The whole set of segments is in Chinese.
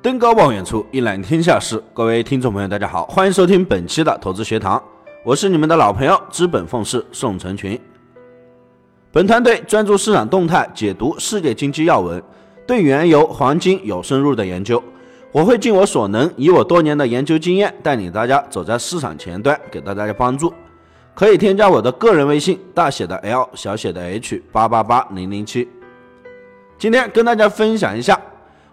登高望远处，一览天下事。各位听众朋友，大家好，欢迎收听本期的投资学堂，我是你们的老朋友资本奉仕宋成群。本团队专注市场动态，解读世界经济要闻，对原油、黄金有深入的研究。我会尽我所能，以我多年的研究经验，带领大家走在市场前端，给大家帮助。可以添加我的个人微信，大写的 L，小写的 H，八八八零零七。今天跟大家分享一下。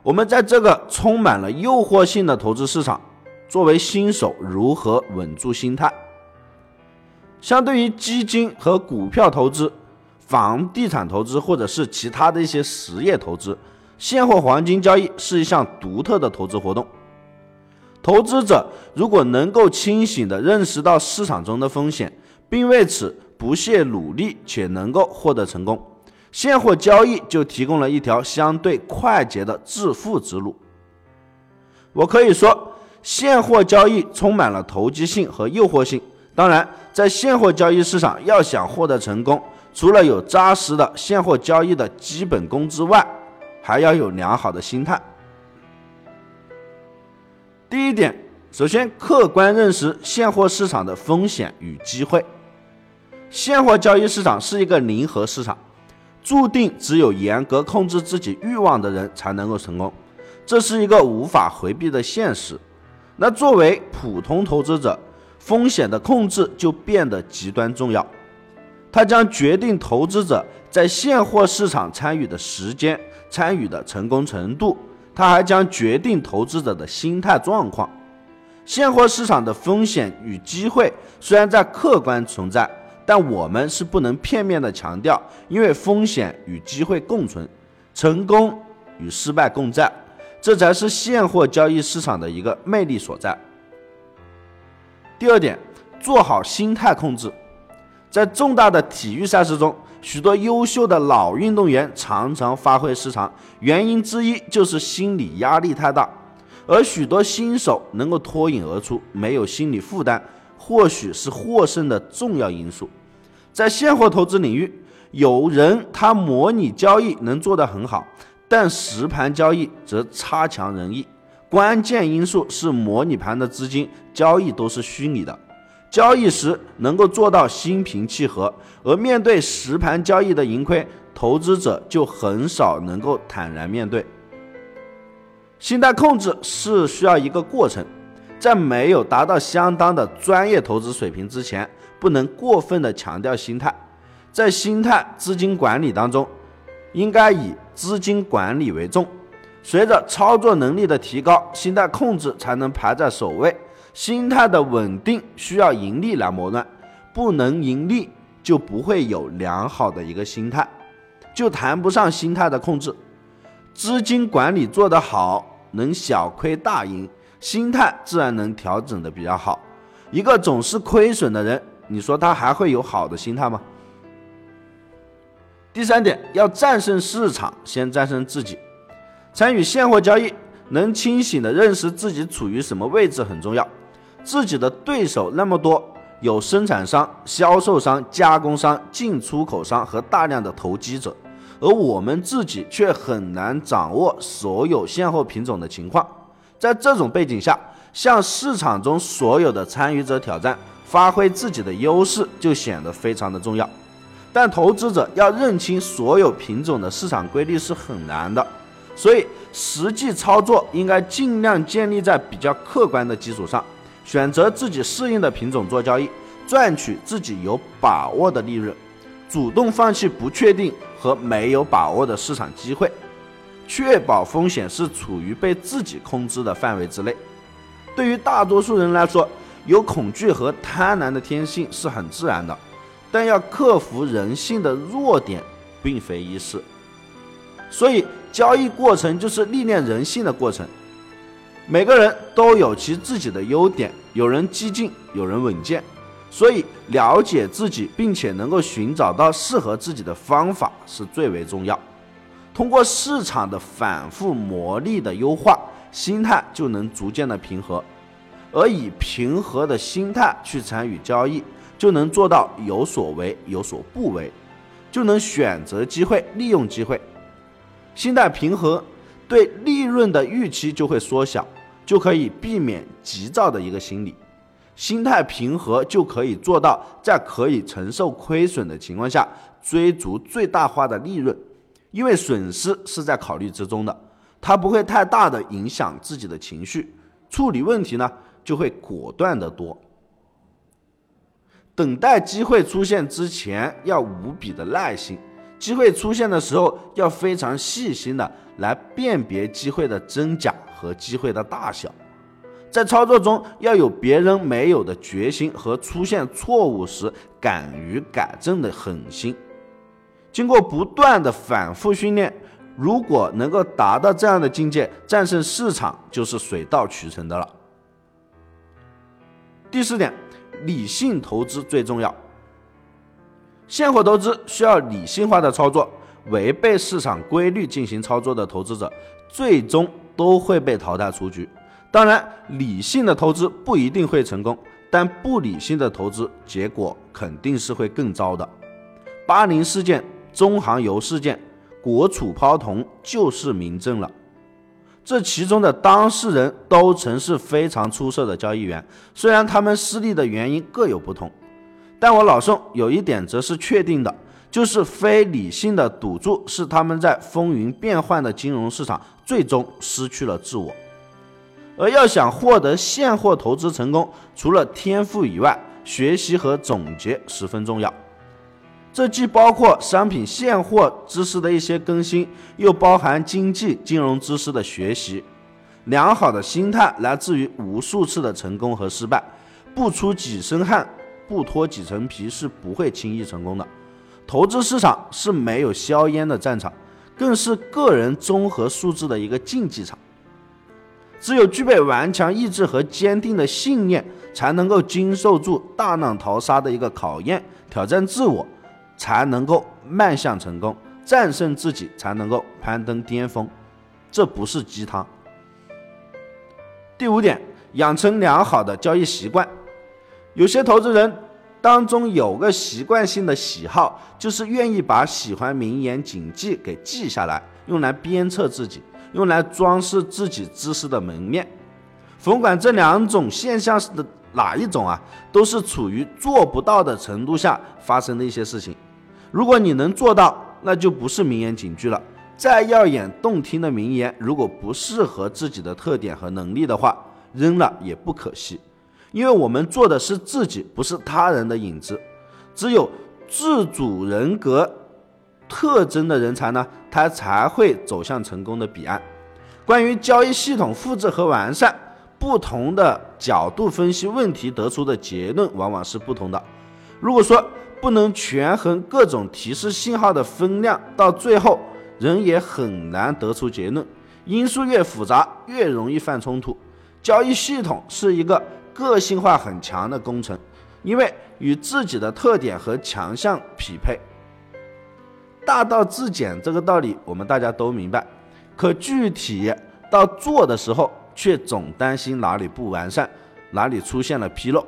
我们在这个充满了诱惑性的投资市场，作为新手如何稳住心态？相对于基金和股票投资、房地产投资或者是其他的一些实业投资，现货黄金交易是一项独特的投资活动。投资者如果能够清醒地认识到市场中的风险，并为此不懈努力且能够获得成功。现货交易就提供了一条相对快捷的致富之路。我可以说，现货交易充满了投机性和诱惑性。当然，在现货交易市场，要想获得成功，除了有扎实的现货交易的基本功之外，还要有良好的心态。第一点，首先客观认识现货市场的风险与机会。现货交易市场是一个零和市场。注定只有严格控制自己欲望的人才能够成功，这是一个无法回避的现实。那作为普通投资者，风险的控制就变得极端重要，它将决定投资者在现货市场参与的时间、参与的成功程度，它还将决定投资者的心态状况。现货市场的风险与机会虽然在客观存在。但我们是不能片面的强调，因为风险与机会共存，成功与失败共在，这才是现货交易市场的一个魅力所在。第二点，做好心态控制。在重大的体育赛事中，许多优秀的老运动员常常发挥失常，原因之一就是心理压力太大，而许多新手能够脱颖而出，没有心理负担。或许是获胜的重要因素，在现货投资领域，有人他模拟交易能做得很好，但实盘交易则差强人意。关键因素是模拟盘的资金交易都是虚拟的，交易时能够做到心平气和，而面对实盘交易的盈亏，投资者就很少能够坦然面对。心态控制是需要一个过程。在没有达到相当的专业投资水平之前，不能过分的强调心态。在心态资金管理当中，应该以资金管理为重。随着操作能力的提高，心态控制才能排在首位。心态的稳定需要盈利来磨难，不能盈利就不会有良好的一个心态，就谈不上心态的控制。资金管理做得好，能小亏大赢。心态自然能调整的比较好。一个总是亏损的人，你说他还会有好的心态吗？第三点，要战胜市场，先战胜自己。参与现货交易，能清醒的认识自己处于什么位置很重要。自己的对手那么多，有生产商、销售商、加工商、进出口商和大量的投机者，而我们自己却很难掌握所有现货品种的情况。在这种背景下，向市场中所有的参与者挑战，发挥自己的优势就显得非常的重要。但投资者要认清所有品种的市场规律是很难的，所以实际操作应该尽量建立在比较客观的基础上，选择自己适应的品种做交易，赚取自己有把握的利润，主动放弃不确定和没有把握的市场机会。确保风险是处于被自己控制的范围之内。对于大多数人来说，有恐惧和贪婪的天性是很自然的，但要克服人性的弱点，并非易事。所以，交易过程就是历练人性的过程。每个人都有其自己的优点，有人激进，有人稳健。所以，了解自己，并且能够寻找到适合自己的方法，是最为重要。通过市场的反复磨砺的优化，心态就能逐渐的平和，而以平和的心态去参与交易，就能做到有所为有所不为，就能选择机会利用机会。心态平和，对利润的预期就会缩小，就可以避免急躁的一个心理。心态平和就可以做到在可以承受亏损的情况下追逐最大化的利润，因为损失是在考虑之中的，它不会太大的影响自己的情绪，处理问题呢就会果断得多。等待机会出现之前要无比的耐心，机会出现的时候要非常细心的来辨别机会的真假和机会的大小。在操作中要有别人没有的决心和出现错误时敢于改正的狠心。经过不断的反复训练，如果能够达到这样的境界，战胜市场就是水到渠成的了。第四点，理性投资最重要。现货投资需要理性化的操作，违背市场规律进行操作的投资者，最终都会被淘汰出局。当然，理性的投资不一定会成功，但不理性的投资结果肯定是会更糟的。八零事件、中航油事件、国储抛铜就是明证了。这其中的当事人都曾是非常出色的交易员，虽然他们失利的原因各有不同，但我老宋有一点则是确定的，就是非理性的赌注是他们在风云变幻的金融市场最终失去了自我。而要想获得现货投资成功，除了天赋以外，学习和总结十分重要。这既包括商品现货知识的一些更新，又包含经济金融知识的学习。良好的心态来自于无数次的成功和失败，不出几身汗，不脱几层皮是不会轻易成功的。投资市场是没有硝烟的战场，更是个人综合素质的一个竞技场。只有具备顽强意志和坚定的信念，才能够经受住大浪淘沙的一个考验，挑战自我，才能够迈向成功，战胜自己，才能够攀登巅峰。这不是鸡汤。第五点，养成良好的交易习惯。有些投资人当中有个习惯性的喜好，就是愿意把喜欢名言警记给记下来，用来鞭策自己。用来装饰自己知识的门面，甭管这两种现象是的哪一种啊，都是处于做不到的程度下发生的一些事情。如果你能做到，那就不是名言警句了。再耀眼动听的名言，如果不适合自己的特点和能力的话，扔了也不可惜。因为我们做的是自己，不是他人的影子。只有自主人格。特征的人才呢，他才会走向成功的彼岸。关于交易系统复制和完善，不同的角度分析问题，得出的结论往往是不同的。如果说不能权衡各种提示信号的分量，到最后人也很难得出结论。因素越复杂，越容易犯冲突。交易系统是一个个性化很强的工程，因为与自己的特点和强项匹配。大道至简这个道理我们大家都明白，可具体到做的时候，却总担心哪里不完善，哪里出现了纰漏，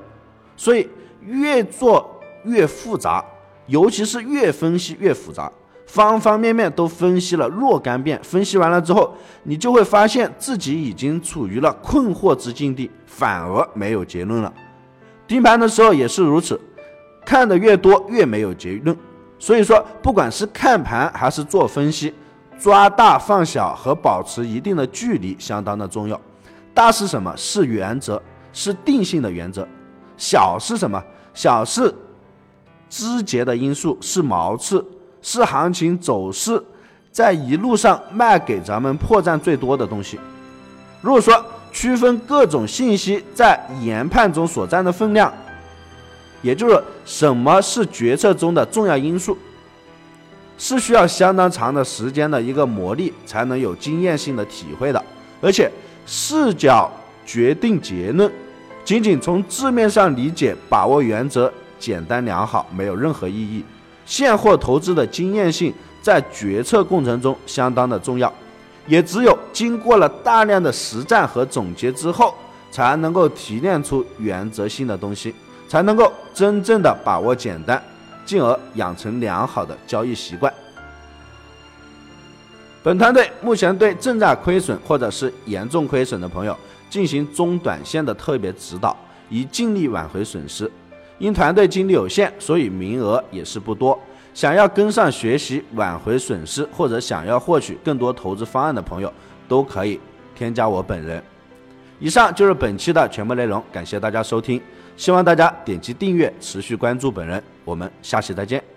所以越做越复杂，尤其是越分析越复杂，方方面面都分析了若干遍，分析完了之后，你就会发现自己已经处于了困惑之境地，反而没有结论了。盯盘的时候也是如此，看的越多越没有结论。所以说，不管是看盘还是做分析，抓大放小和保持一定的距离相当的重要。大是什么？是原则，是定性的原则。小是什么？小是枝节的因素，是毛刺，是行情走势在一路上卖给咱们破绽最多的东西。如果说区分各种信息在研判中所占的分量。也就是什么是决策中的重要因素，是需要相当长的时间的一个磨砺才能有经验性的体会的，而且视角决定结论，仅仅从字面上理解把握原则简单良好没有任何意义。现货投资的经验性在决策过程中相当的重要，也只有经过了大量的实战和总结之后，才能够提炼出原则性的东西。才能够真正的把握简单，进而养成良好的交易习惯。本团队目前对正在亏损或者是严重亏损的朋友进行中短线的特别指导，以尽力挽回损失。因团队精力有限，所以名额也是不多。想要跟上学习挽回损失，或者想要获取更多投资方案的朋友，都可以添加我本人。以上就是本期的全部内容，感谢大家收听，希望大家点击订阅，持续关注本人。我们下期再见。